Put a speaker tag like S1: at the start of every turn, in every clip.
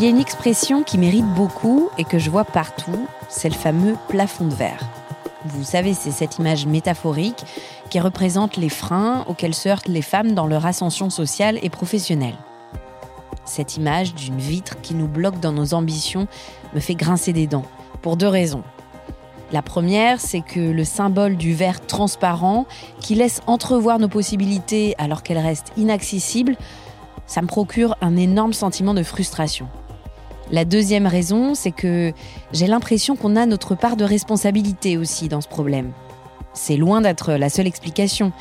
S1: Il y a une expression qui mérite beaucoup et que je vois partout, c'est le fameux plafond de verre. Vous savez, c'est cette image métaphorique qui représente les freins auxquels se heurtent les femmes dans leur ascension sociale et professionnelle. Cette image d'une vitre qui nous bloque dans nos ambitions me fait grincer des dents, pour deux raisons. La première, c'est que le symbole du verre transparent, qui laisse entrevoir nos possibilités alors qu'elles restent inaccessibles, ça me procure un énorme sentiment de frustration. La deuxième raison, c'est que j'ai l'impression qu'on a notre part de responsabilité aussi dans ce problème. C'est loin d'être la seule explication,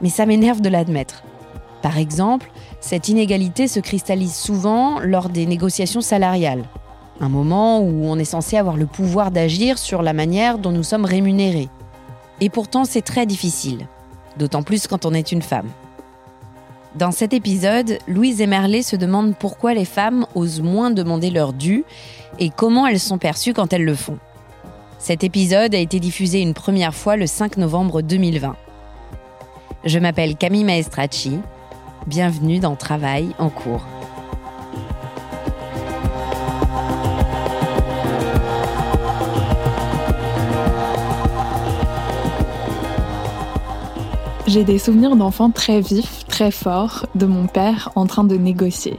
S1: mais ça m'énerve de l'admettre. Par exemple, cette inégalité se cristallise souvent lors des négociations salariales, un moment où on est censé avoir le pouvoir d'agir sur la manière dont nous sommes rémunérés. Et pourtant, c'est très difficile, d'autant plus quand on est une femme. Dans cet épisode, Louise Emerlet se demande pourquoi les femmes osent moins demander leur dû et comment elles sont perçues quand elles le font. Cet épisode a été diffusé une première fois le 5 novembre 2020. Je m'appelle Camille Maestracci. Bienvenue dans Travail en cours.
S2: J'ai des souvenirs d'enfants très vifs, très forts, de mon père en train de négocier.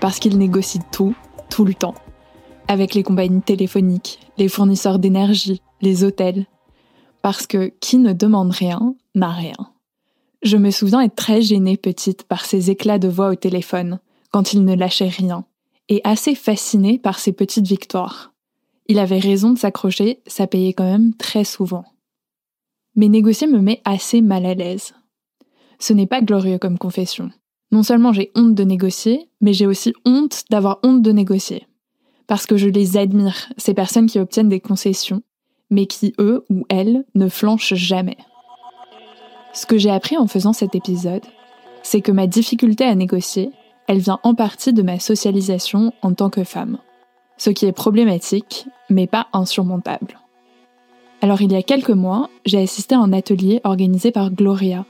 S2: Parce qu'il négocie tout, tout le temps. Avec les compagnies téléphoniques, les fournisseurs d'énergie, les hôtels. Parce que qui ne demande rien n'a rien. Je me souviens être très gênée petite par ses éclats de voix au téléphone, quand il ne lâchait rien, et assez fascinée par ses petites victoires. Il avait raison de s'accrocher, ça payait quand même très souvent mais négocier me met assez mal à l'aise. Ce n'est pas glorieux comme confession. Non seulement j'ai honte de négocier, mais j'ai aussi honte d'avoir honte de négocier. Parce que je les admire, ces personnes qui obtiennent des concessions, mais qui, eux ou elles, ne flanchent jamais. Ce que j'ai appris en faisant cet épisode, c'est que ma difficulté à négocier, elle vient en partie de ma socialisation en tant que femme. Ce qui est problématique, mais pas insurmontable. Alors il y a quelques mois, j'ai assisté à un atelier organisé par Gloria,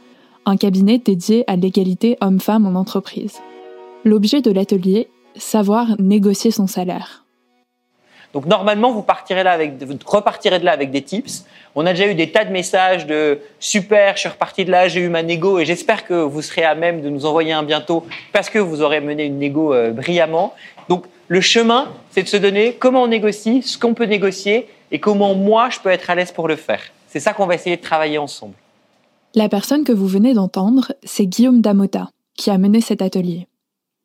S2: un cabinet dédié à l'égalité homme-femme en entreprise. L'objet de l'atelier, savoir négocier son salaire.
S3: Donc normalement, vous repartirez de là avec des tips. On a déjà eu des tas de messages de super, je suis reparti de là, j'ai eu ma négo et j'espère que vous serez à même de nous envoyer un bientôt parce que vous aurez mené une négo euh, brillamment. Donc le chemin, c'est de se donner comment on négocie, ce qu'on peut négocier et comment moi je peux être à l'aise pour le faire. C'est ça qu'on va essayer de travailler ensemble.
S2: La personne que vous venez d'entendre, c'est Guillaume Damota, qui a mené cet atelier.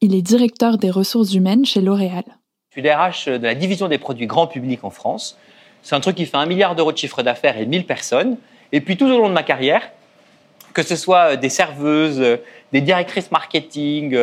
S2: Il est directeur des ressources humaines chez L'Oréal.
S3: Je suis DRH de la division des produits grand public en France. C'est un truc qui fait un milliard d'euros de chiffre d'affaires et 1000 personnes. Et puis tout au long de ma carrière, que ce soit des serveuses, des directrices marketing,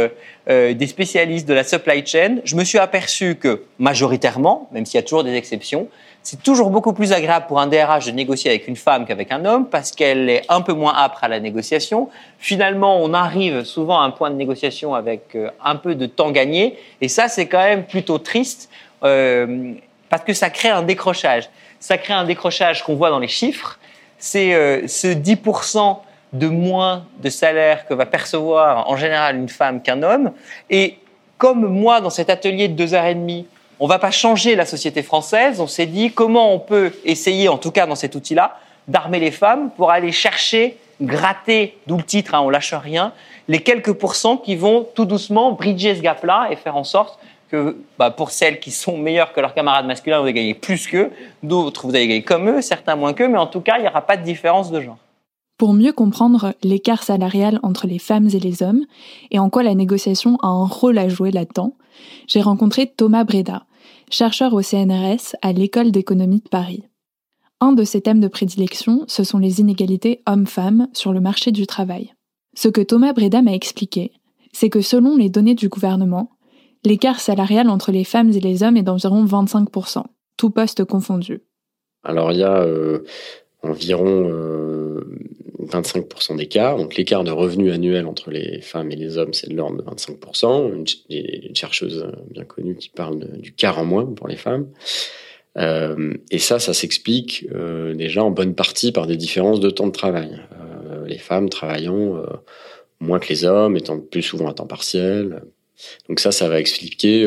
S3: des spécialistes de la supply chain, je me suis aperçu que majoritairement, même s'il y a toujours des exceptions, c'est toujours beaucoup plus agréable pour un DRH de négocier avec une femme qu'avec un homme parce qu'elle est un peu moins âpre à la négociation. Finalement, on arrive souvent à un point de négociation avec euh, un peu de temps gagné. Et ça, c'est quand même plutôt triste euh, parce que ça crée un décrochage. Ça crée un décrochage qu'on voit dans les chiffres. C'est euh, ce 10% de moins de salaire que va percevoir en général une femme qu'un homme. Et comme moi, dans cet atelier de deux heures et demie, on ne va pas changer la société française. On s'est dit comment on peut essayer, en tout cas dans cet outil-là, d'armer les femmes pour aller chercher, gratter, d'où le titre, hein, on lâche rien, les quelques pourcents qui vont tout doucement bridger ce gap-là et faire en sorte que bah, pour celles qui sont meilleures que leurs camarades masculins, vous allez gagner plus qu'eux, d'autres vous allez gagner comme eux, certains moins qu'eux, mais en tout cas, il n'y aura pas de différence de genre.
S2: Pour mieux comprendre l'écart salarial entre les femmes et les hommes et en quoi la négociation a un rôle à jouer là-dedans, j'ai rencontré Thomas Breda, chercheur au CNRS à l'École d'économie de Paris. Un de ses thèmes de prédilection, ce sont les inégalités hommes-femmes sur le marché du travail. Ce que Thomas Breda m'a expliqué, c'est que selon les données du gouvernement, l'écart salarial entre les femmes et les hommes est d'environ 25%, tout poste confondu.
S4: Alors il y a euh, environ 25% euh, d'écart. Donc l'écart de revenus annuel entre les femmes et les hommes, c'est de l'ordre de 25%. Une, une, chercheuse bien connue qui parle du quart en moins pour les femmes. Euh, et ça, ça s'explique euh, déjà en bonne partie par des différences de temps de travail. Euh, les femmes travaillant euh, moins que les hommes, étant plus souvent à temps partiel. Donc ça, ça va expliquer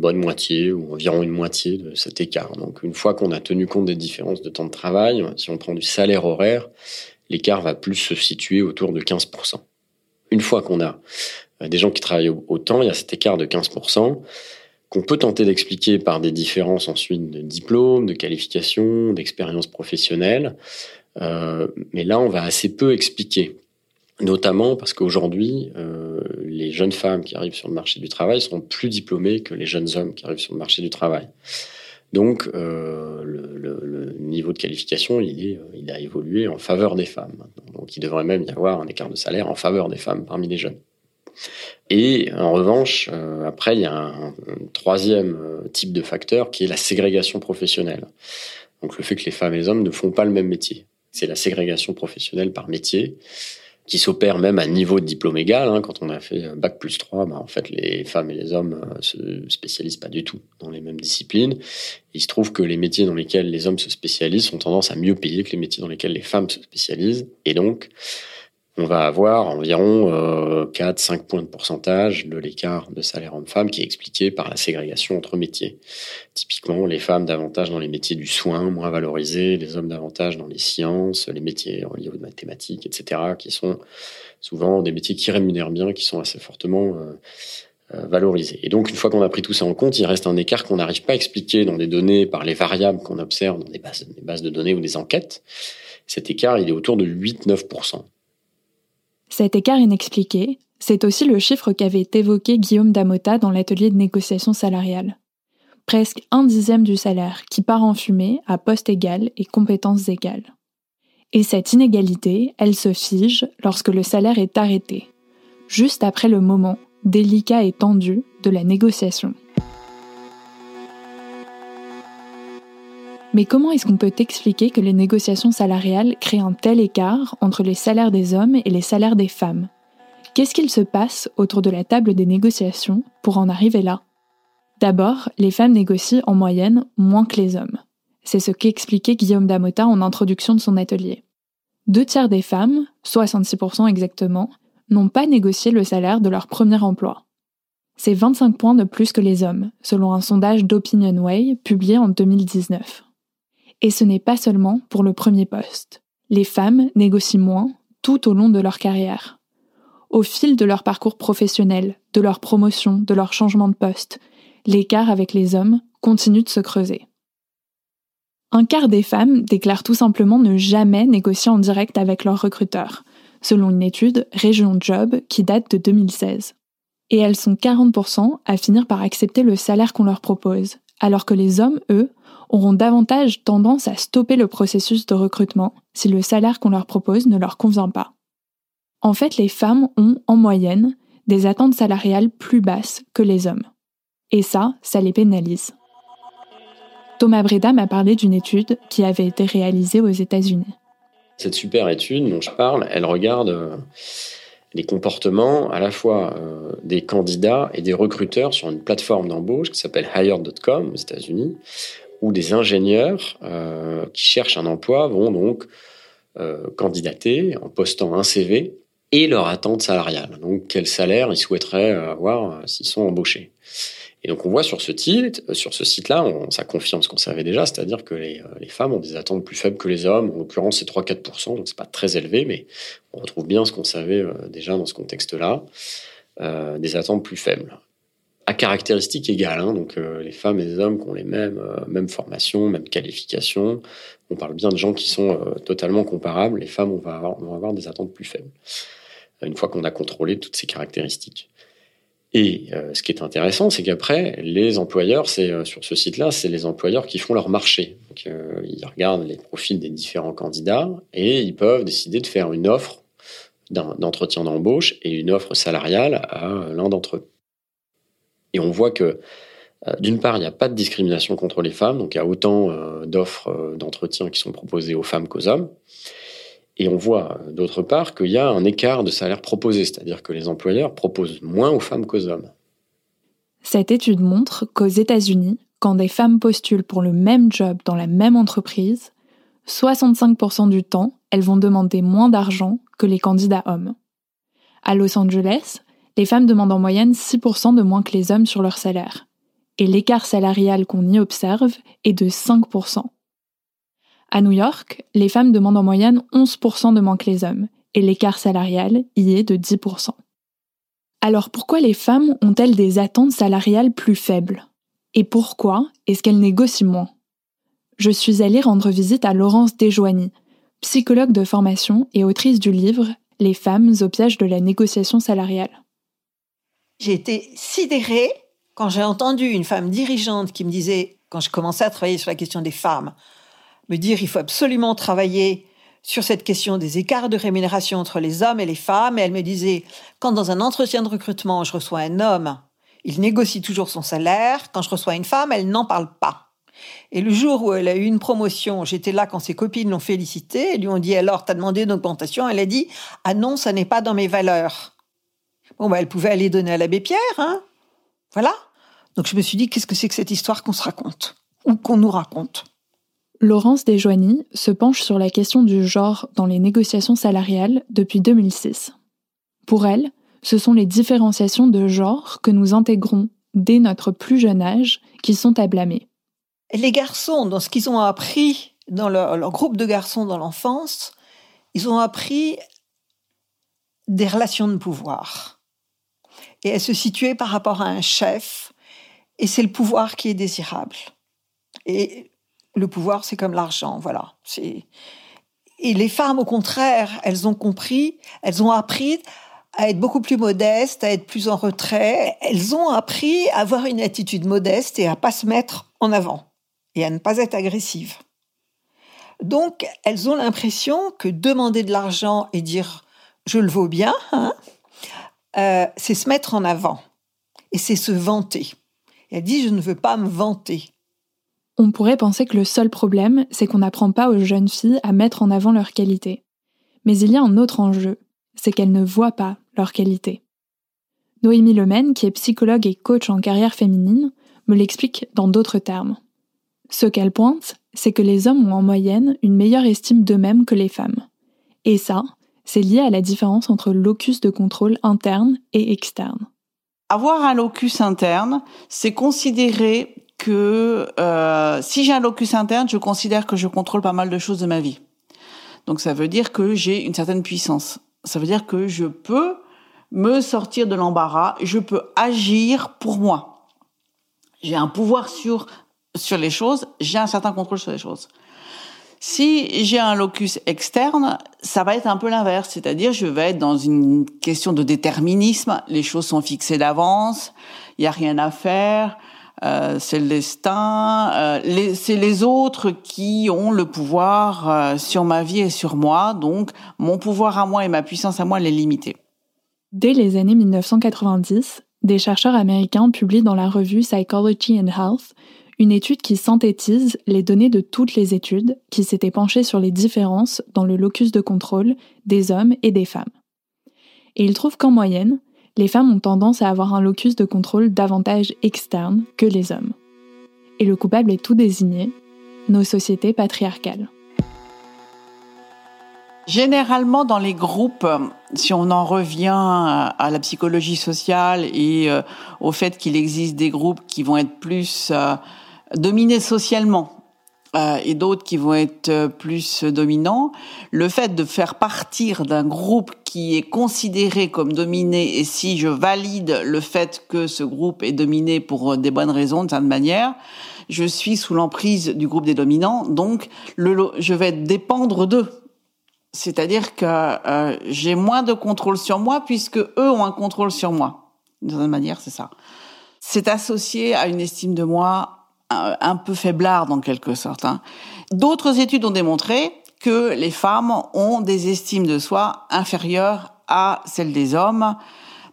S4: bonne moitié ou environ une moitié de cet écart. Donc une fois qu'on a tenu compte des différences de temps de travail, si on prend du salaire horaire, l'écart va plus se situer autour de 15%. Une fois qu'on a euh, des gens qui travaillent autant, il y a cet écart de 15% qu'on peut tenter d'expliquer par des différences ensuite de diplôme, de qualification, d'expérience professionnelle. Euh, mais là, on va assez peu expliquer notamment parce qu'aujourd'hui, euh, les jeunes femmes qui arrivent sur le marché du travail sont plus diplômées que les jeunes hommes qui arrivent sur le marché du travail. Donc, euh, le, niveau de qualification, il, est, il a évolué en faveur des femmes. Donc, il devrait même y avoir un écart de salaire en faveur des femmes parmi les jeunes. Et en revanche, euh, après, il y a un, troisième euh, type de facteur qui est la ségrégation professionnelle. Donc, le fait que les femmes et les hommes ne font pas le même métier. C'est la ségrégation professionnelle par métier qui s'opère même à niveau de diplôme égal. Hein. Quand on a fait bac plus 3, bah, en fait, les femmes et les hommes euh, se spécialisent pas du tout dans les mêmes disciplines. il se trouve que les métiers dans lesquels les hommes se spécialisent sont tendance à mieux payer que les métiers dans lesquels les femmes se spécialisent. Et donc, on va avoir environ euh, 4-5 points de pourcentage de l'écart de salaire homme-femme qui est expliqué par la ségrégation entre métiers. Typiquement, les femmes davantage dans les métiers du soin, moins valorisés, les hommes davantage dans les sciences, les métiers liés aux mathématiques, etc., qui sont souvent des métiers qui rémunèrent bien, qui sont assez fortement euh, euh, valorisés. Et donc, une fois qu'on a pris tout ça en compte, il reste un écart qu'on n'arrive pas à expliquer dans des données par les variables qu'on observe dans des bases, des bases de données ou des enquêtes. Cet écart, il est autour de 8-9%.
S2: Cet écart inexpliqué, c'est aussi le chiffre qu'avait évoqué Guillaume Damota dans l'atelier de négociation salariale. Presque un dixième du salaire qui part en fumée à poste égal et compétences égales. Et cette inégalité, elle se fige lorsque le salaire est arrêté, juste après le moment délicat et tendu de la négociation. Mais comment est-ce qu'on peut expliquer que les négociations salariales créent un tel écart entre les salaires des hommes et les salaires des femmes? Qu'est-ce qu'il se passe autour de la table des négociations pour en arriver là? D'abord, les femmes négocient en moyenne moins que les hommes. C'est ce qu'expliquait Guillaume Damota en introduction de son atelier. Deux tiers des femmes, 66% exactement, n'ont pas négocié le salaire de leur premier emploi. C'est 25 points de plus que les hommes, selon un sondage d'Opinionway publié en 2019. Et ce n'est pas seulement pour le premier poste. Les femmes négocient moins tout au long de leur carrière. Au fil de leur parcours professionnel, de leur promotion, de leur changement de poste, l'écart avec les hommes continue de se creuser. Un quart des femmes déclarent tout simplement ne jamais négocier en direct avec leur recruteur, selon une étude Région Job qui date de 2016. Et elles sont 40% à finir par accepter le salaire qu'on leur propose, alors que les hommes, eux, auront davantage tendance à stopper le processus de recrutement si le salaire qu'on leur propose ne leur convient pas. En fait, les femmes ont, en moyenne, des attentes salariales plus basses que les hommes. Et ça, ça les pénalise. Thomas Breda m'a parlé d'une étude qui avait été réalisée aux États-Unis.
S4: Cette super étude dont je parle, elle regarde euh, les comportements à la fois euh, des candidats et des recruteurs sur une plateforme d'embauche qui s'appelle Hired.com aux États-Unis, où des ingénieurs euh, qui cherchent un emploi vont donc candidater en postant un CV et leur attente salariale. Donc quel salaire ils souhaiteraient avoir s'ils sont embauchés. Et donc on voit sur ce euh, sur ce site-là, ça confirme ce qu'on savait déjà, c'est-à-dire que les, euh, les, femmes ont des attentes plus faibles que les hommes. En l'occurrence, c'est 3-4%, donc c'est pas très élevé, mais on retrouve bien ce qu'on savait euh, déjà dans ce contexte-là, euh, des attentes plus faibles. À caractéristiques égales, hein, donc les femmes et les hommes qui ont les mêmes, mêmes formations, mêmes qualifications. On parle bien de gens qui sont totalement comparables. Les femmes, on va avoir, on va avoir des attentes plus faibles. Une fois qu'on a contrôlé toutes ces caractéristiques. Et euh, ce qui est intéressant, c'est qu'après, les employeurs, c'est euh, sur ce site-là, c'est les employeurs qui font leur marché. Donc, euh, ils regardent les profils des différents candidats et ils peuvent décider de faire une offre d'entretien d'embauche et une offre salariale à l'un d'entre eux. Et on voit que, d'une part, il n'y a pas de discrimination contre les femmes, donc il y a autant d'offres d'entretien qui sont proposées aux femmes qu'aux hommes. Et on voit d'autre part qu'il y a un écart de salaire proposé, c'est-à-dire que les employeurs proposent moins aux femmes qu'aux hommes.
S2: Cette étude montre qu'aux États-Unis, quand des femmes postulent pour le même job dans la même entreprise, 65% du temps, elles vont demander moins d'argent que les candidats hommes. À Los Angeles, les femmes demandent en moyenne 6% de moins que les hommes sur leur salaire. Et l'écart salarial qu'on y observe est de 5%. À New York, les femmes demandent en moyenne 11% de moins que les hommes, et l'écart salarial y est de 10%. Alors pourquoi les femmes ont-elles des attentes salariales plus faibles? Et pourquoi est-ce qu'elles négocient moins? Je suis allée rendre visite à Laurence Desjoigny, psychologue de formation et autrice du livre Les femmes au piège de la négociation salariale.
S5: J'ai été sidérée quand j'ai entendu une femme dirigeante qui me disait, quand je commençais à travailler sur la question des femmes, me dire il faut absolument travailler sur cette question des écarts de rémunération entre les hommes et les femmes. Et elle me disait, quand dans un entretien de recrutement, je reçois un homme, il négocie toujours son salaire. Quand je reçois une femme, elle n'en parle pas. Et le jour où elle a eu une promotion, j'étais là quand ses copines l'ont félicité. Elles lui ont dit, alors, t'as demandé une augmentation Elle a dit, ah non, ça n'est pas dans mes valeurs. Bon, bah, elle pouvait aller donner à l'abbé Pierre, hein. Voilà. Donc je me suis dit, qu'est-ce que c'est que cette histoire qu'on se raconte? Ou qu'on nous raconte?
S2: Laurence Desjoigny se penche sur la question du genre dans les négociations salariales depuis 2006. Pour elle, ce sont les différenciations de genre que nous intégrons dès notre plus jeune âge qui sont à blâmer.
S5: Les garçons, dans ce qu'ils ont appris dans leur, leur groupe de garçons dans l'enfance, ils ont appris des relations de pouvoir. Et elles se situaient par rapport à un chef, et c'est le pouvoir qui est désirable. Et le pouvoir, c'est comme l'argent, voilà. Et les femmes, au contraire, elles ont compris, elles ont appris à être beaucoup plus modestes, à être plus en retrait. Elles ont appris à avoir une attitude modeste et à pas se mettre en avant et à ne pas être agressives. Donc, elles ont l'impression que demander de l'argent et dire je le vaux bien, hein, euh, c'est se mettre en avant et c'est se vanter. elle dit je ne veux pas me vanter.
S2: On pourrait penser que le seul problème, c'est qu'on n'apprend pas aux jeunes filles à mettre en avant leurs qualités. Mais il y a un autre enjeu, c'est qu'elles ne voient pas leurs qualités. Noémie Lemaine, qui est psychologue et coach en carrière féminine, me l'explique dans d'autres termes. Ce qu'elle pointe, c'est que les hommes ont en moyenne une meilleure estime d'eux-mêmes que les femmes. Et ça, c'est lié à la différence entre locus de contrôle interne et externe.
S6: Avoir un locus interne, c'est considérer que euh, si j'ai un locus interne, je considère que je contrôle pas mal de choses de ma vie. Donc ça veut dire que j'ai une certaine puissance. Ça veut dire que je peux me sortir de l'embarras, je peux agir pour moi. J'ai un pouvoir sur sur les choses, j'ai un certain contrôle sur les choses. Si j'ai un locus externe, ça va être un peu l'inverse, c'est-à-dire je vais être dans une question de déterminisme, les choses sont fixées d'avance, il y a rien à faire, euh, c'est le destin, euh, c'est les autres qui ont le pouvoir euh, sur ma vie et sur moi, donc mon pouvoir à moi et ma puissance à moi, elle est limitée.
S2: Dès les années 1990, des chercheurs américains publient dans la revue Psychology and Health une étude qui synthétise les données de toutes les études qui s'étaient penchées sur les différences dans le locus de contrôle des hommes et des femmes. Et ils trouvent qu'en moyenne, les femmes ont tendance à avoir un locus de contrôle davantage externe que les hommes. Et le coupable est tout désigné, nos sociétés patriarcales.
S6: Généralement, dans les groupes, si on en revient à la psychologie sociale et euh, au fait qu'il existe des groupes qui vont être plus euh, dominés socialement euh, et d'autres qui vont être euh, plus dominants, le fait de faire partir d'un groupe qui est considéré comme dominé, et si je valide le fait que ce groupe est dominé pour euh, des bonnes raisons, de certaine manière, je suis sous l'emprise du groupe des dominants, donc je vais dépendre d'eux. C'est-à-dire que euh, j'ai moins de contrôle sur moi puisque eux ont un contrôle sur moi. De certaine manière, c'est ça. C'est associé à une estime de moi un peu faiblarde en quelque sorte. Hein. D'autres études ont démontré que les femmes ont des estimes de soi inférieures à celles des hommes,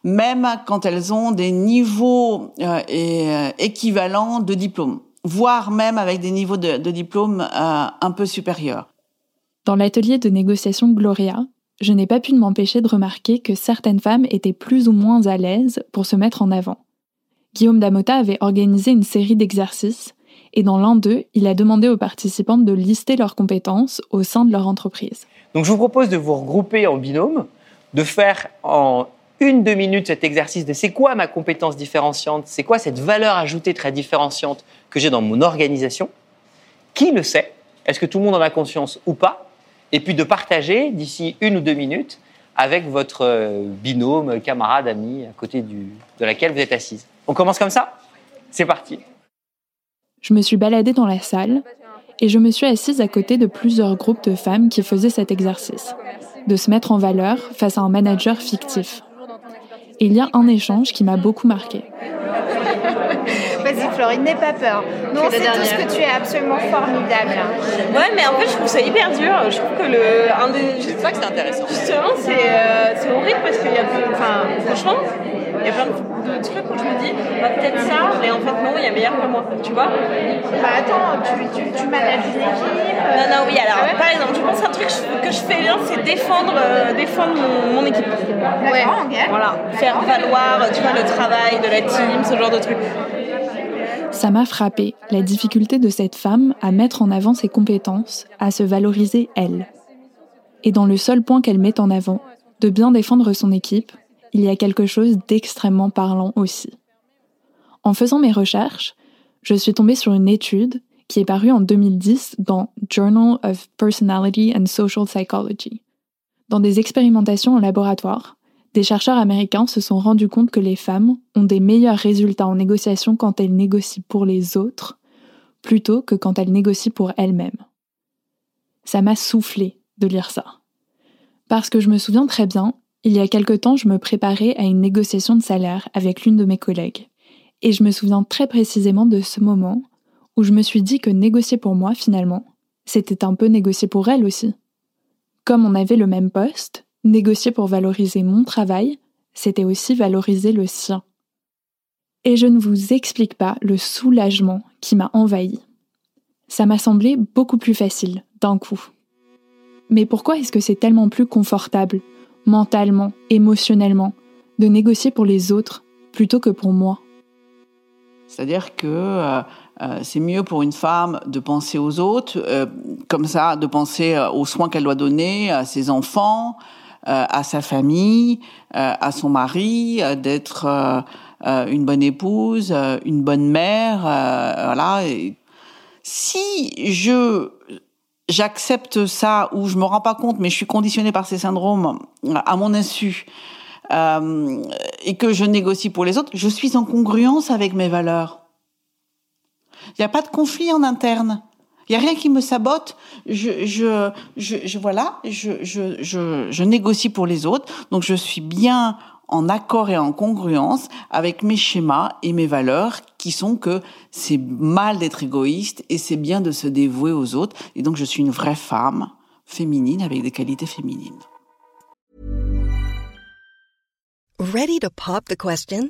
S6: même quand elles ont des niveaux euh, euh, équivalents de diplôme, voire même avec des niveaux de, diplôme euh, un peu supérieurs.
S2: Dans l'atelier de négociation Gloria, je n'ai pas pu m'empêcher de remarquer que certaines femmes étaient plus ou moins à l'aise pour se mettre en avant. Guillaume Damota avait organisé une série d'exercices et dans l'un d'eux, il a demandé aux participantes de lister leurs compétences au sein de leur entreprise.
S3: Donc je vous propose de vous regrouper en binôme, de faire en une, deux minutes cet exercice de c'est quoi ma compétence différenciante, c'est quoi cette valeur ajoutée très différenciante que j'ai dans mon organisation, qui le sait, est-ce que tout le monde en a conscience ou pas, et puis de partager d'ici une ou deux minutes avec votre euh, binôme, camarade, ami, à côté de laquelle vous êtes assise. On commence comme ça? C'est parti.
S2: Je me suis baladée dans la salle et je me suis assise à côté de plusieurs groupes de femmes qui faisaient cet exercice, de se mettre en valeur face à un manager fictif. Il y a un échange qui m'a beaucoup marqué.
S7: Vas-y Florine, n'aie pas peur. Nous on sait tous que tu es absolument formidable.
S8: Ouais, mais en fait je trouve ça hyper dur. Je trouve que le un des.
S3: C'est ça que c'est intéressant.
S8: Justement, c'est euh, horrible parce qu'il y a enfin franchement, il y a plein de, trucs où je me dis, bah, peut-être ça, mais en fait non, il y a meilleur que moi, tu vois
S7: Bah attends, tu, tu, tu manages une équipe
S8: Non, non, oui, alors par exemple, je pense un truc que je fais bien, c'est défendre, euh, défendre mon, équipe.
S7: Ouais,
S8: Voilà, faire valoir, tu vois, le travail de la team, ce genre de trucs.
S2: Ça m'a frappé, la difficulté de cette femme à mettre en avant ses compétences, à se valoriser elle. Et dans le seul point qu'elle met en avant, de bien défendre son équipe, il y a quelque chose d'extrêmement parlant aussi. En faisant mes recherches, je suis tombée sur une étude qui est parue en 2010 dans Journal of Personality and Social Psychology. Dans des expérimentations en laboratoire, des chercheurs américains se sont rendus compte que les femmes ont des meilleurs résultats en négociation quand elles négocient pour les autres plutôt que quand elles négocient pour elles-mêmes. Ça m'a soufflé de lire ça. Parce que je me souviens très bien, il y a quelque temps, je me préparais à une négociation de salaire avec l'une de mes collègues. Et je me souviens très précisément de ce moment où je me suis dit que négocier pour moi, finalement, c'était un peu négocier pour elle aussi. Comme on avait le même poste, négocier pour valoriser mon travail, c'était aussi valoriser le sien. Et je ne vous explique pas le soulagement qui m'a envahi. Ça m'a semblé beaucoup plus facile, d'un coup. Mais pourquoi est-ce que c'est tellement plus confortable mentalement, émotionnellement, de négocier pour les autres plutôt que pour moi?
S6: C'est-à-dire que euh, euh, c'est mieux pour une femme de penser aux autres, euh, comme ça, de penser aux soins qu'elle doit donner à ses enfants, à sa famille, à son mari, d'être une bonne épouse, une bonne mère, voilà. si je j'accepte ça ou je me rends pas compte, mais je suis conditionnée par ces syndromes à mon insu euh, et que je négocie pour les autres, je suis en congruence avec mes valeurs. Il n'y a pas de conflit en interne. Il n'y a rien qui me sabote. Je, je, je, je voilà, je, je, je, je négocie pour les autres. Donc je suis bien en accord et en congruence avec mes schémas et mes valeurs qui sont que c'est mal d'être égoïste et c'est bien de se dévouer aux autres. Et donc je suis une vraie femme féminine avec des qualités féminines.
S9: Ready to pop the question?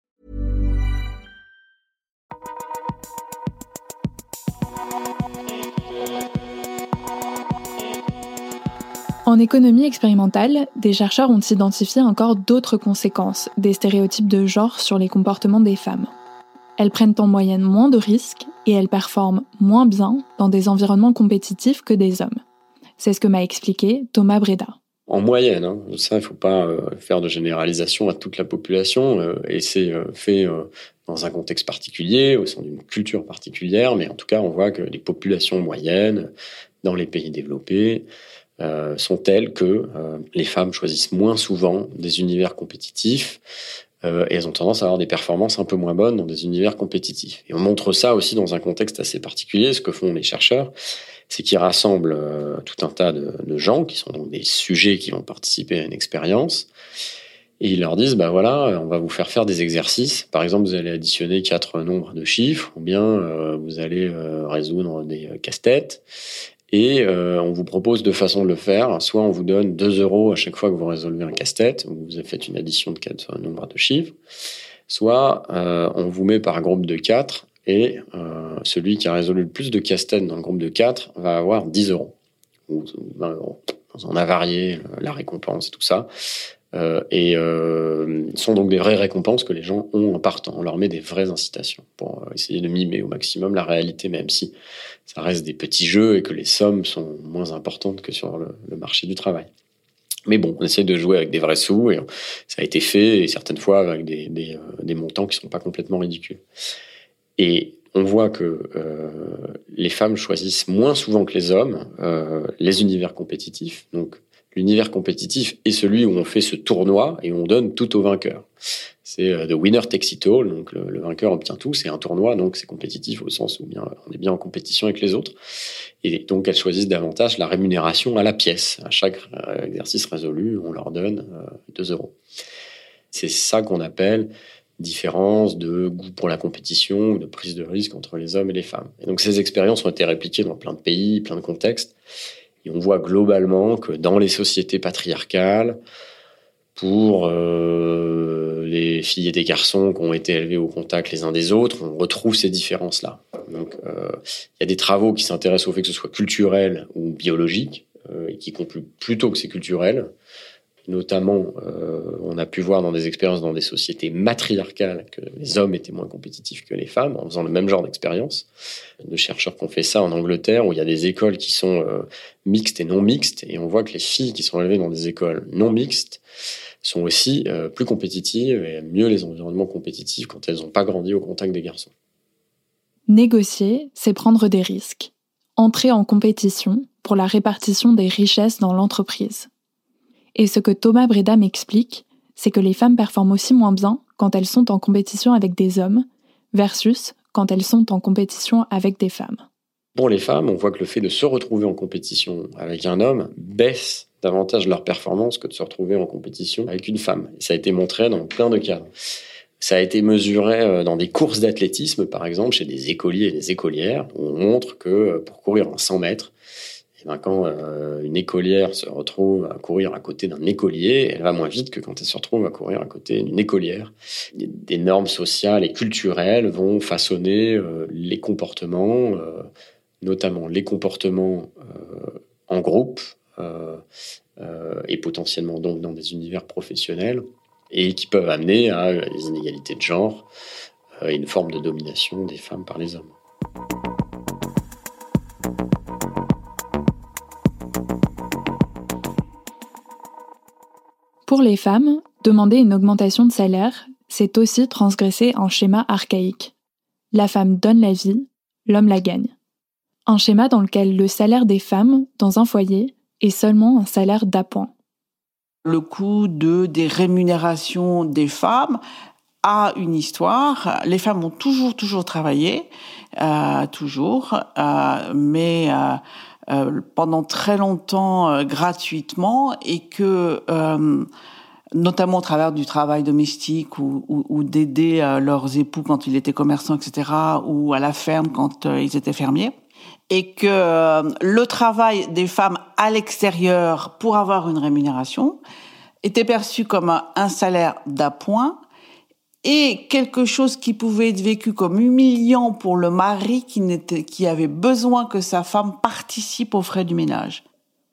S2: En économie expérimentale, des chercheurs ont identifié encore d'autres conséquences des stéréotypes de genre sur les comportements des femmes. Elles prennent en moyenne moins de risques et elles performent moins bien dans des environnements compétitifs que des hommes. C'est ce que m'a expliqué Thomas Breda.
S4: En moyenne, hein. ça, il ne faut pas euh, faire de généralisation à toute la population, euh, et c'est euh, fait dans un contexte particulier, au sein d'une culture particulière, mais en tout cas, on voit que les populations moyennes dans les pays développés euh, sont telles que euh, les femmes choisissent moins souvent des univers compétitifs euh, et elles ont tendance à avoir des performances un peu moins bonnes dans des univers compétitifs. Et on montre ça aussi dans un contexte assez particulier. Ce que font les chercheurs, c'est qu'ils rassemblent tout un tas de, gens qui sont donc des sujets qui vont participer à une expérience. Et ils leur disent, bah voilà, on va vous faire faire des exercices. Par exemple, vous allez additionner quatre nombres de chiffres, ou bien vous allez résoudre des casse-têtes. Et euh, on vous propose deux façons de le faire. Soit on vous donne 2 euros à chaque fois que vous résolvez un casse-tête, ou vous faites une addition de quatre nombres de chiffres. Soit euh, on vous met par groupe de 4 et euh, celui qui a résolu le plus de casse-tête dans le groupe de 4 va avoir 10 euros. Ou 20 euros. On a varié la récompense et tout ça. Euh, et euh, sont donc des vraies récompenses que les gens ont en partant. On leur met des vraies incitations pour euh, essayer de mimer au maximum la réalité, même si ça reste des petits jeux et que les sommes sont moins importantes que sur le, marché du travail. Mais bon, on essaie de jouer avec des vrais sous et ça a été fait et certaines fois avec des, euh, montants qui sont pas complètement ridicules. Et on voit que les femmes choisissent moins souvent que les hommes les univers compétitifs. Donc l'univers compétitif est celui où on fait ce tournoi et on donne tout au vainqueur. C'est euh, the winner takes it all, donc le, vainqueur obtient tout. C'est un tournoi, donc c'est compétitif au sens où on est bien en compétition avec les autres. Et donc elles choisissent davantage la rémunération à la pièce. À chaque euh, exercice résolu, on leur donne 2 euh, euros. C'est ça qu'on appelle différence de goût pour la compétition ou de prise de risque entre les hommes et les femmes. Et donc ces expériences ont été répliquées dans plein de pays, plein de contextes. Et on voit globalement que dans les sociétés patriarcales, pour euh, les filles et des garçons qui ont été élevés au contact les uns des autres, on retrouve ces différences-là. Donc, euh, il y a des travaux qui s'intéressent au fait que ce soit culturel ou biologique, euh, et qui concluent plutôt que c'est culturel. Notamment, euh, on a pu voir dans des expériences dans des sociétés matriarcales que les hommes étaient moins compétitifs que les femmes en faisant le même genre d'expérience. De chercheurs qui ont fait ça en Angleterre, où il y a des écoles qui sont euh, mixtes et non mixtes, et on voit que les filles qui sont élevées dans des écoles non mixtes sont aussi euh, plus compétitives et mieux les environnements compétitifs quand elles n'ont pas grandi au contact des garçons.
S2: Négocier, c'est prendre des risques. Entrer en compétition pour la répartition des richesses dans l'entreprise. Et ce que Thomas Breda m'explique, c'est que les femmes performent aussi moins bien quand elles sont en compétition avec des hommes versus quand elles sont en compétition avec des femmes.
S4: Pour les femmes, on voit que le fait de se retrouver en compétition avec un homme baisse davantage leur performance que de se retrouver en compétition avec une femme. Ça a été montré dans plein de cas. Ça a été mesuré euh, dans des courses d'athlétisme, par exemple, chez des écoliers et des écolières, où on montre que euh, pour courir en 100 mètres, ben, quand euh, une écolière se retrouve à courir à côté d'un écolier, elle va moins vite que quand elle se retrouve à courir à côté d'une écolière. Des normes sociales et culturelles vont façonner euh, les comportements, euh, notamment les comportements en groupe et potentiellement donc dans des univers professionnels, et qui peuvent amener à des inégalités de genre et une forme de domination des femmes par les hommes.
S2: Pour les femmes, demander une augmentation de salaire, c'est aussi transgresser un schéma archaïque. La femme donne la vie, l'homme la gagne. Un schéma dans lequel le salaire des femmes dans un foyer est seulement un salaire d'appoint.
S6: Le coût de, des rémunérations des femmes a une histoire. Les femmes ont toujours, toujours travaillé, euh, toujours, euh, mais euh pendant très longtemps euh, gratuitement et que notamment au travers du travail domestique ou, ou, ou d'aider leurs époux quand ils étaient commerçants, etc., ou à la ferme quand ils étaient fermiers et que euh, le travail des femmes à l'extérieur pour avoir une rémunération était perçu comme un salaire d'appoint et quelque chose qui pouvait être vécu comme humiliant pour le mari qui, avait besoin que sa femme participe aux frais du ménage.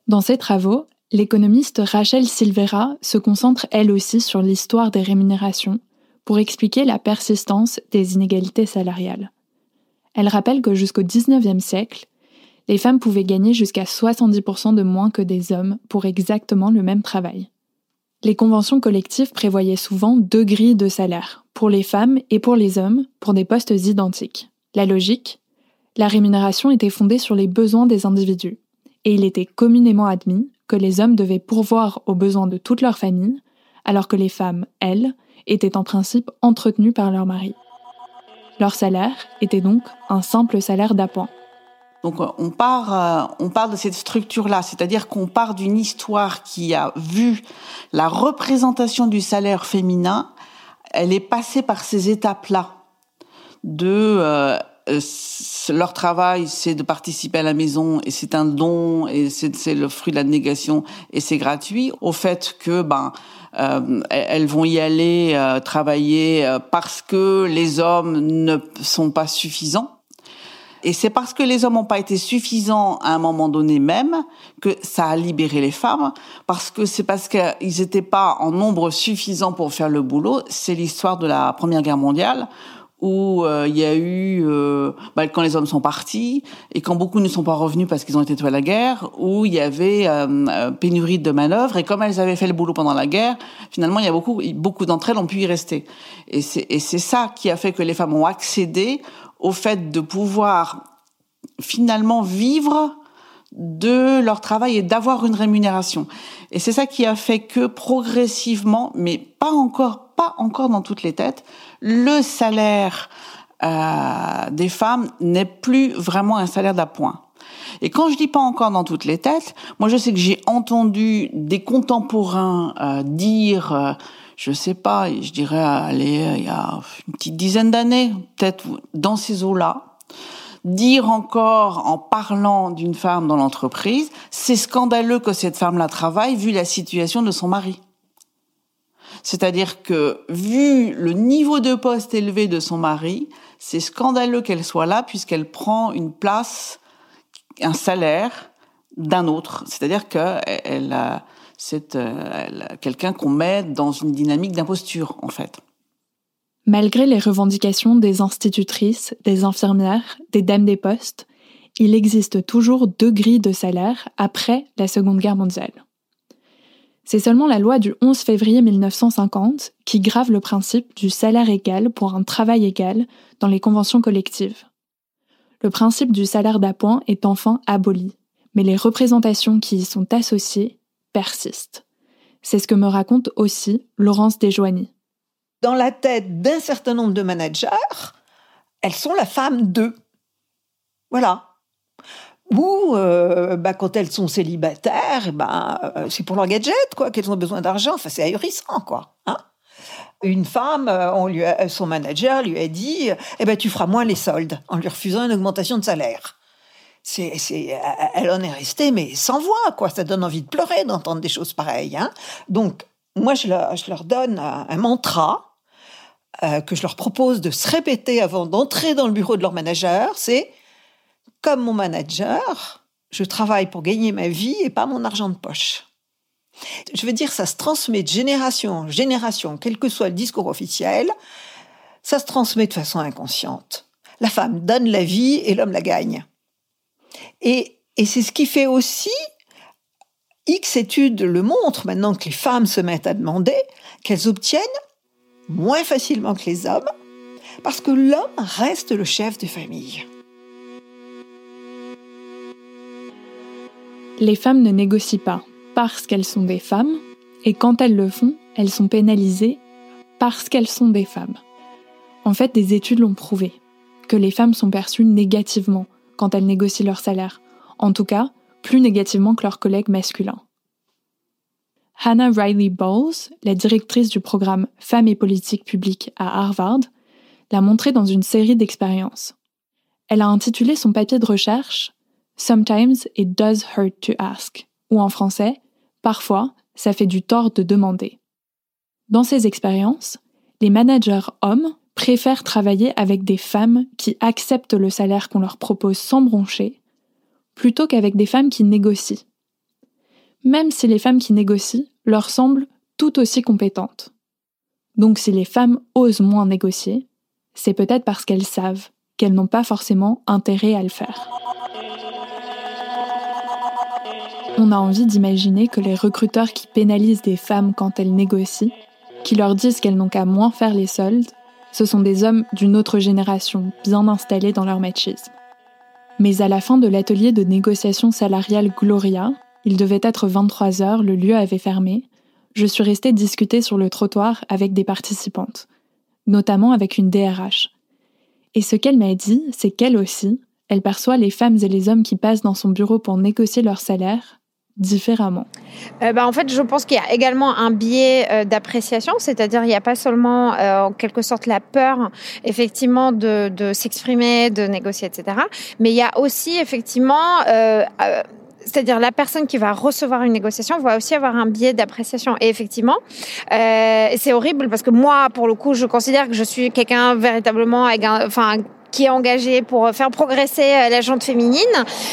S2: Dans ses travaux, l'économiste Rachel Silvera se concentre elle aussi sur l'histoire des rémunérations pour expliquer la persistance des inégalités salariales. Elle rappelle que jusqu'au XIXe siècle, les femmes pouvaient gagner jusqu'à 70% de moins que des hommes pour exactement le même travail. Les conventions collectives prévoyaient souvent deux grilles de salaire, pour les femmes et pour les hommes, pour des postes identiques. La logique? La rémunération était fondée sur les besoins des individus, et il était communément admis que les hommes devaient pourvoir aux besoins de toute leur famille, alors que les femmes, elles, étaient en principe entretenues par leur mari. Leur salaire était donc un simple salaire d'appoint.
S6: Donc euh, on part, euh, on part de cette structure-là, c'est-à-dire qu'on part d'une histoire qui a vu la représentation du salaire féminin. Elle est passée par ces étapes-là de euh, leur travail, c'est de participer à la maison et c'est un don et c'est le fruit de la négation et c'est gratuit. Au fait que ben euh, elles vont y aller euh, travailler euh, parce que les hommes ne sont pas suffisants. Et c'est parce que les hommes n'ont pas été suffisants à un moment donné même que ça a libéré les femmes, parce que c'est parce qu'ils n'étaient pas en nombre suffisant pour faire le boulot. C'est l'histoire de la Première Guerre mondiale où euh, il y a eu euh, bah, quand les hommes sont partis et quand beaucoup ne sont pas revenus parce qu'ils ont été tués à la guerre, où il y avait euh, pénurie de manœuvres et comme elles avaient fait le boulot pendant la guerre, finalement il y a beaucoup beaucoup d'entre elles ont pu y rester. Et c'est ça qui a fait que les femmes ont accédé au fait de pouvoir finalement vivre de leur travail et d'avoir une rémunération. Et c'est ça qui a fait que progressivement, mais pas encore, pas encore dans toutes les têtes, le salaire euh, des femmes n'est plus vraiment un salaire d'appoint. Et quand je dis pas encore dans toutes les têtes, moi je sais que j'ai entendu des contemporains euh, dire, euh, je sais pas, je dirais aller il y a une petite dizaine d'années, peut-être dans ces eaux-là, dire encore en parlant d'une femme dans l'entreprise, c'est scandaleux que cette femme-là travaille vu la situation de son mari. C'est-à-dire que, vu le niveau de poste élevé de son mari, c'est scandaleux qu'elle soit là puisqu'elle prend une place, un salaire d'un autre. C'est-à-dire qu'elle c'est euh, quelqu'un qu'on met dans une dynamique d'imposture, en fait.
S2: Malgré les revendications des institutrices, des infirmières, des dames des postes, il existe toujours deux grilles de salaire après la Seconde Guerre mondiale. C'est seulement la loi du 11 février 1950 qui grave le principe du salaire égal pour un travail égal dans les conventions collectives. Le principe du salaire d'appoint est enfin aboli, mais les représentations qui y sont associées persistent. C'est ce que me raconte aussi Laurence Desjoigny.
S5: Dans la tête d'un certain nombre de managers, elles sont la femme d'eux. Voilà ou euh, bah, quand elles sont célibataires, bah, c'est pour leur gadget, quoi, qu'elles ont besoin d'argent. Enfin, c'est ahurissant, quoi. Hein une femme, euh, son manager lui a dit, eh ben, tu feras moins les soldes en lui refusant une augmentation de salaire. C'est, c'est, elle en est restée, mais sans voix, quoi. Ça donne envie de pleurer d'entendre des choses pareilles. Hein Donc, moi, je leur, je leur donne un, mantra que je leur propose de se répéter avant d'entrer dans le bureau de leur manager. C'est comme mon manager, je travaille pour gagner ma vie et pas mon argent de poche. Je veux dire, ça se transmet de génération en génération, quel que soit le discours officiel, ça se transmet de façon inconsciente. La femme donne la vie et l'homme la gagne. Et, c'est ce qui fait aussi, X études le montrent maintenant que les femmes se mettent à demander, qu'elles obtiennent moins facilement que les hommes, parce que l'homme reste le chef de famille.
S2: Les femmes ne négocient pas parce qu'elles sont des femmes, et quand elles le font, elles sont pénalisées parce qu'elles sont des femmes. En fait, des études l'ont prouvé, que les femmes sont perçues négativement quand elles négocient leur salaire, en tout cas plus négativement que leurs collègues masculins. Hannah Riley Bowles, la directrice du programme Femmes et politique publique à Harvard, l'a montré dans une série d'expériences. Elle a intitulé son papier de recherche Sometimes it does hurt to ask, ou en français, parfois, ça fait du tort de demander. Dans ces expériences, les managers hommes préfèrent travailler avec des femmes qui acceptent le salaire qu'on leur propose sans broncher, plutôt qu'avec des femmes qui négocient. Même si les femmes qui négocient leur semblent tout aussi compétentes. Donc si les femmes osent moins négocier, c'est peut-être parce qu'elles savent qu'elles n'ont pas forcément intérêt à le faire. On a envie d'imaginer que les recruteurs qui pénalisent des femmes quand elles négocient, qui leur disent qu'elles n'ont qu'à moins faire les soldes, ce sont des hommes d'une autre génération, bien installés dans leur machisme. Mais à la fin de l'atelier de négociation salariale Gloria, il devait être 23 heures, le lieu avait fermé, je suis restée discuter sur le trottoir avec des participantes, notamment avec une DRH. Et ce qu'elle m'a dit, c'est qu'elle aussi, elle perçoit les femmes et les hommes qui passent dans son bureau pour négocier leur salaire différemment
S7: euh, bah, En fait, je pense qu'il y a également un biais euh, d'appréciation, c'est-à-dire il n'y a pas seulement euh, en quelque sorte la peur effectivement de, s'exprimer, de négocier, etc. Mais il y a aussi effectivement c'est-à-dire la personne qui va recevoir une négociation va aussi avoir un biais d'appréciation. Et effectivement, c'est horrible parce que moi, pour le coup, je considère que je suis quelqu'un véritablement avec enfin, qui est engagé pour faire progresser euh, la jante féminine.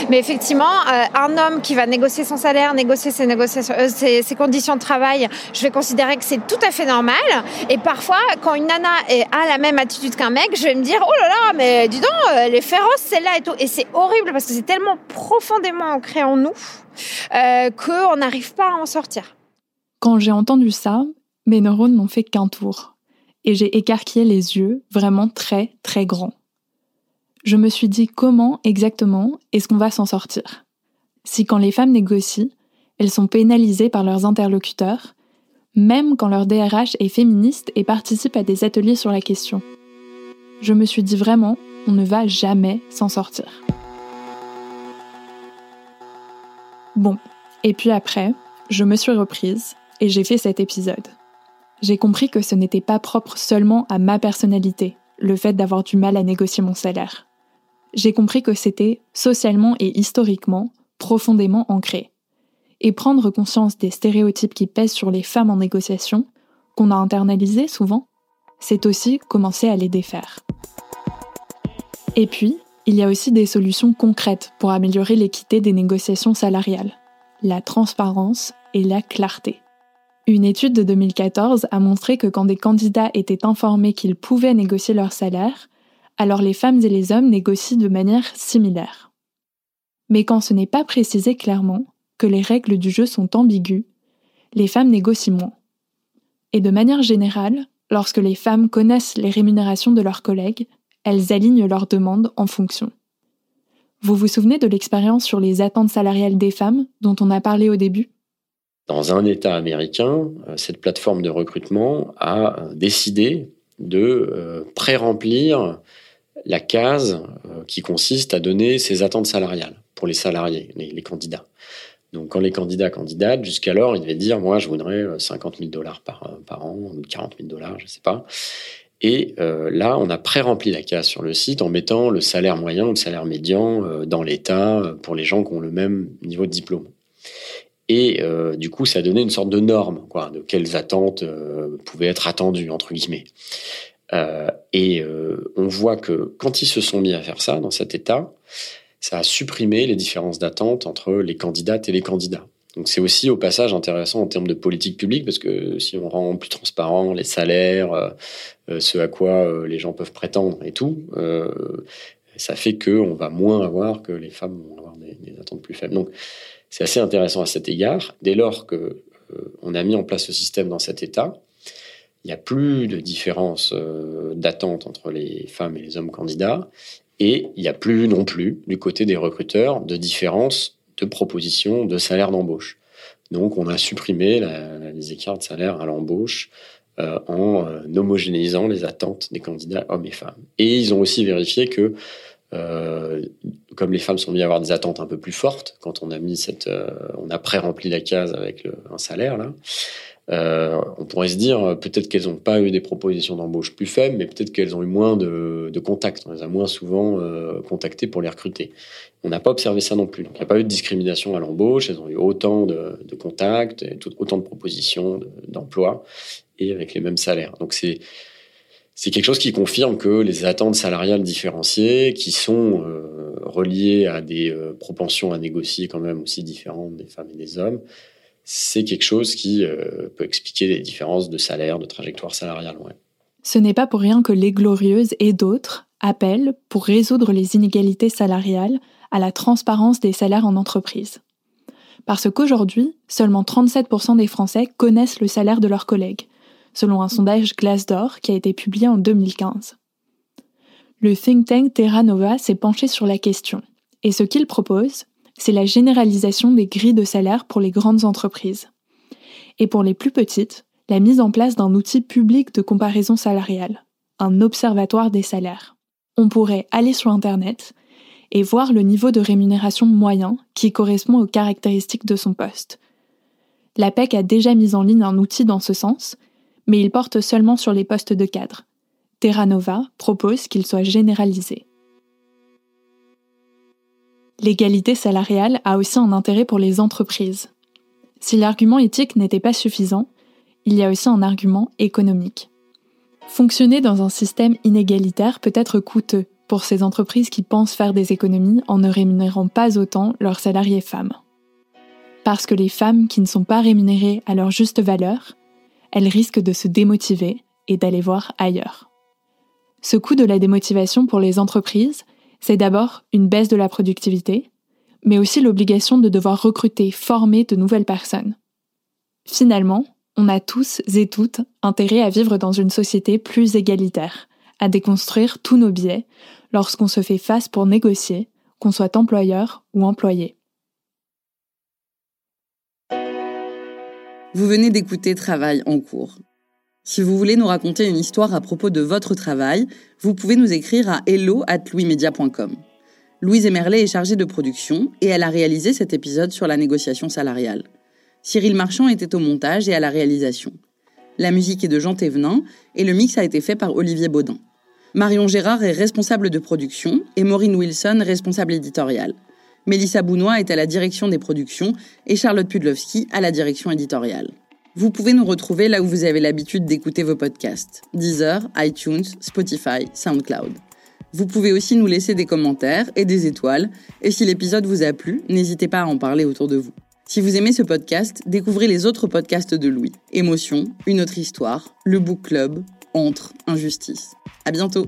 S7: Mais effectivement, euh, un homme qui va négocier son salaire, négocier ses, euh, conditions de travail, je vais considérer que c'est tout à fait normal. Et parfois, quand une nana a la même attitude qu'un mec, je vais me dire, oh là là, mais dis donc, elle est féroce celle-là et tout. Et c'est horrible parce que c'est tellement profondément ancré en nous euh, qu'on n'arrive pas à en sortir.
S2: Quand j'ai entendu ça, mes neurones n'ont fait qu'un tour. Et j'ai écarquillé les yeux, vraiment très, très grands je me suis dit comment exactement est-ce qu'on va s'en sortir? Si quand les femmes négocient, elles sont pénalisées par leurs interlocuteurs, même quand leur DRH est féministe et participe à des ateliers sur la question. Je me suis dit vraiment, on ne va jamais s'en sortir. Bon, et puis après, je me suis reprise et j'ai fait cet épisode. J'ai compris que ce n'était pas propre seulement à ma personnalité, le fait d'avoir du mal à négocier mon salaire j'ai compris que c'était socialement et historiquement profondément ancré. Et prendre conscience des stéréotypes qui pèsent sur les femmes en négociation, qu'on a internalisés souvent, c'est aussi commencer à les défaire. Et puis, il y a aussi des solutions concrètes pour améliorer l'équité des négociations salariales, la transparence et la clarté. Une étude de 2014 a montré que quand des candidats étaient informés qu'ils pouvaient négocier leur salaire, alors les femmes et les hommes négocient de manière similaire. Mais quand ce n'est pas précisé clairement, que les règles du jeu sont ambiguës, les femmes négocient moins. Et de manière générale, lorsque les femmes connaissent les rémunérations de leurs collègues, elles alignent leurs demandes en fonction. Vous vous souvenez de l'expérience sur les attentes salariales des femmes dont on a parlé au début?
S4: Dans un État américain, euh, cette plateforme de recrutement a décidé de euh, pré-remplir la case euh, qui consiste à donner ses attentes salariales pour les salariés, les, candidats. Donc, quand les candidats candidatent, jusqu'alors, ils devaient dire, moi, je voudrais 50 euh, 000 dollars par, euh, par an, 40 000 dollars, je sais pas. Et là, on a pré-rempli la case sur le site en mettant le salaire moyen ou le salaire médian dans l'État pour les gens qui ont le même niveau de diplôme. Et du coup, ça a donné une sorte de norme, quoi, de quelles attentes pouvaient être attendues, entre guillemets. Euh, et euh, on voit que quand ils se sont mis à faire ça dans cet état, ça a supprimé les différences d'attente entre les candidates et les candidats. Donc c'est aussi au passage intéressant en termes de politique publique parce que si on rend plus transparent les salaires, euh, ce à quoi les gens peuvent prétendre et tout, ça fait que on va moins avoir que les femmes vont avoir des, attentes plus faibles. Donc c'est assez intéressant à cet égard. Dès lors que on a mis en place ce système dans cet état, il n'y a plus de différence d'attente entre les femmes et les hommes candidats. Et il n'y a plus non plus, du côté des recruteurs, de différence de proposition de salaire d'embauche. Donc, on a supprimé les écarts de salaire à l'embauche euh, en euh, homogénéisant les attentes des candidats hommes et femmes. Et ils ont aussi vérifié que, euh, comme les femmes sont mis à avoir des attentes un peu plus fortes, quand on a mis cette, on a pré-rempli la case avec un salaire là, euh, on pourrait se dire euh, peut-être qu'elles n'ont pas eu des propositions d'embauche plus faibles, mais peut-être qu'elles ont eu moins de, contacts. On les a moins souvent euh, contactées pour les recruter. On n'a pas observé ça non plus. il n'y a pas eu de discrimination à l'embauche. Elles ont eu autant de, contacts, autant de propositions d'emploi et avec les mêmes salaires. Donc c'est quelque chose qui confirme que les attentes salariales différenciées, qui sont reliées à des propensions à négocier quand même aussi différentes des femmes et des hommes, c'est quelque chose qui euh, peut expliquer les différences de salaire, de trajectoire salariale.
S2: Ce n'est pas pour rien que les Glorieuses et d'autres appellent, pour résoudre les inégalités salariales, à la transparence des salaires en entreprise. Parce qu'aujourd'hui, seulement 37% des Français connaissent le salaire de leurs collègues, selon un sondage Glassdoor qui a été publié en 2015. Le think tank Terra Nova s'est penché sur la question, et ce qu'il propose, c'est la généralisation des grilles de salaire pour les grandes entreprises. Et pour les plus petites, la mise en place d'un outil public de comparaison salariale, un observatoire des salaires. On pourrait aller sur Internet et voir le niveau de rémunération moyen qui correspond aux caractéristiques de son poste. La PEC a déjà mis en ligne un outil dans ce sens, mais il porte seulement sur les postes de cadre. Terra Nova propose qu'il soit généralisé. L'égalité salariale a aussi un intérêt pour les entreprises. Si l'argument éthique n'était pas suffisant, il y a aussi un argument économique. Fonctionner dans un système inégalitaire peut être coûteux pour ces entreprises qui pensent faire des économies en ne rémunérant pas autant leurs salariés femmes. Parce que les femmes qui ne sont pas rémunérées à leur juste valeur, elles risquent de se démotiver et d'aller voir ailleurs. Ce coût de la démotivation pour les entreprises c'est d'abord une baisse de la productivité, mais aussi l'obligation de devoir recruter, former de nouvelles personnes. Finalement, on a tous et toutes intérêt à vivre dans une société plus égalitaire, à déconstruire tous nos biais lorsqu'on se fait face pour négocier, qu'on soit employeur ou employé.
S10: Vous venez d'écouter Travail en cours, si vous voulez nous raconter une histoire à propos de votre travail, vous pouvez nous écrire à hello@louismedia.com. Louise Emerlet est chargée de production et elle a réalisé cet épisode sur la négociation salariale. Cyril Marchand était au montage et à la réalisation. La musique est de Jean Thévenin et le mix a été fait par Olivier Baudin. Marion Gérard est responsable de production et Maureen Wilson responsable éditoriale. Mélissa Bounois est à la direction des productions et Charlotte Pudlowski à la direction éditoriale. Vous pouvez nous retrouver là où vous avez l'habitude d'écouter vos podcasts Deezer, iTunes, Spotify, SoundCloud. Vous pouvez aussi nous laisser des commentaires et des étoiles. Et si l'épisode vous a plu, n'hésitez pas à en parler autour de vous. Si vous aimez ce podcast, découvrez les autres podcasts de Louis. Émotion, Une autre histoire, Le Book Club, Entre, Injustice. À bientôt!